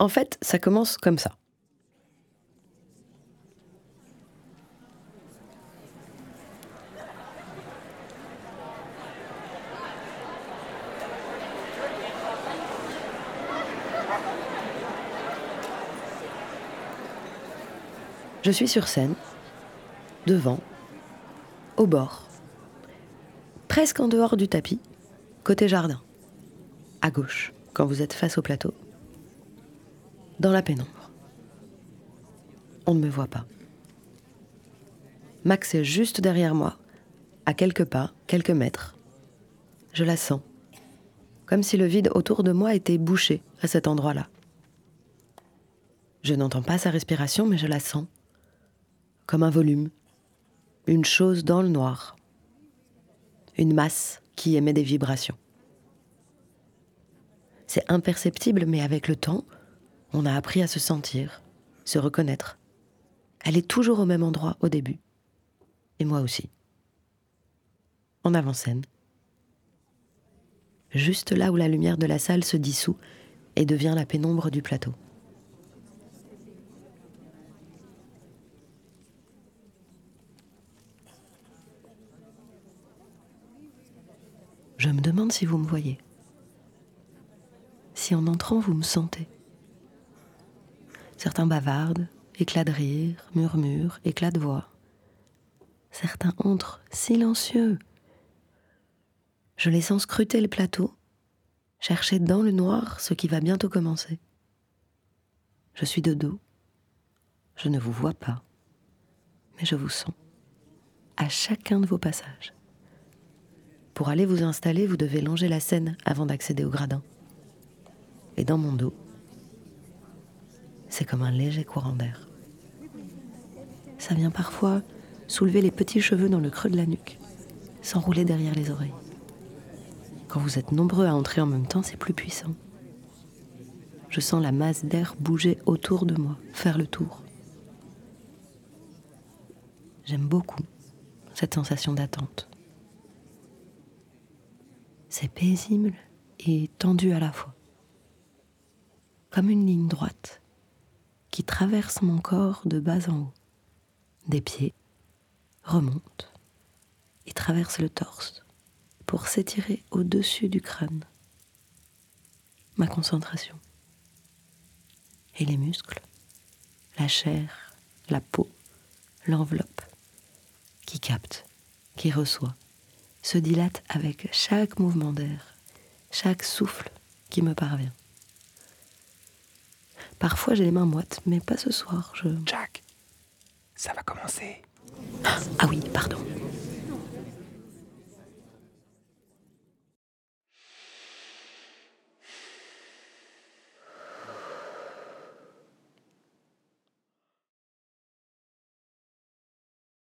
En fait, ça commence comme ça. Je suis sur scène, devant, au bord, presque en dehors du tapis, côté jardin, à gauche, quand vous êtes face au plateau, dans la pénombre. On ne me voit pas. Max est juste derrière moi, à quelques pas, quelques mètres. Je la sens, comme si le vide autour de moi était bouché à cet endroit-là. Je n'entends pas sa respiration, mais je la sens comme un volume, une chose dans le noir, une masse qui émet des vibrations. C'est imperceptible, mais avec le temps, on a appris à se sentir, se reconnaître. Elle est toujours au même endroit au début. Et moi aussi. En avant-scène. Juste là où la lumière de la salle se dissout et devient la pénombre du plateau. Je me demande si vous me voyez. Si en entrant, vous me sentez. Certains bavardent, éclats de rire, murmurent, éclats de voix. Certains entrent silencieux. Je les sens scruter le plateau, chercher dans le noir ce qui va bientôt commencer. Je suis de dos. Je ne vous vois pas, mais je vous sens à chacun de vos passages. Pour aller vous installer, vous devez longer la scène avant d'accéder au gradin. Et dans mon dos, c'est comme un léger courant d'air. Ça vient parfois soulever les petits cheveux dans le creux de la nuque, s'enrouler derrière les oreilles. Quand vous êtes nombreux à entrer en même temps, c'est plus puissant. Je sens la masse d'air bouger autour de moi, faire le tour. J'aime beaucoup cette sensation d'attente. C'est paisible et tendu à la fois. Comme une ligne droite traverse mon corps de bas en haut. Des pieds, remonte et traverse le torse pour s'étirer au-dessus du crâne. Ma concentration. Et les muscles, la chair, la peau, l'enveloppe, qui capte, qui reçoit, se dilate avec chaque mouvement d'air, chaque souffle qui me parvient. Parfois j'ai les mains moites, mais pas ce soir. Je... Jack, ça va commencer. Ah oui, pardon.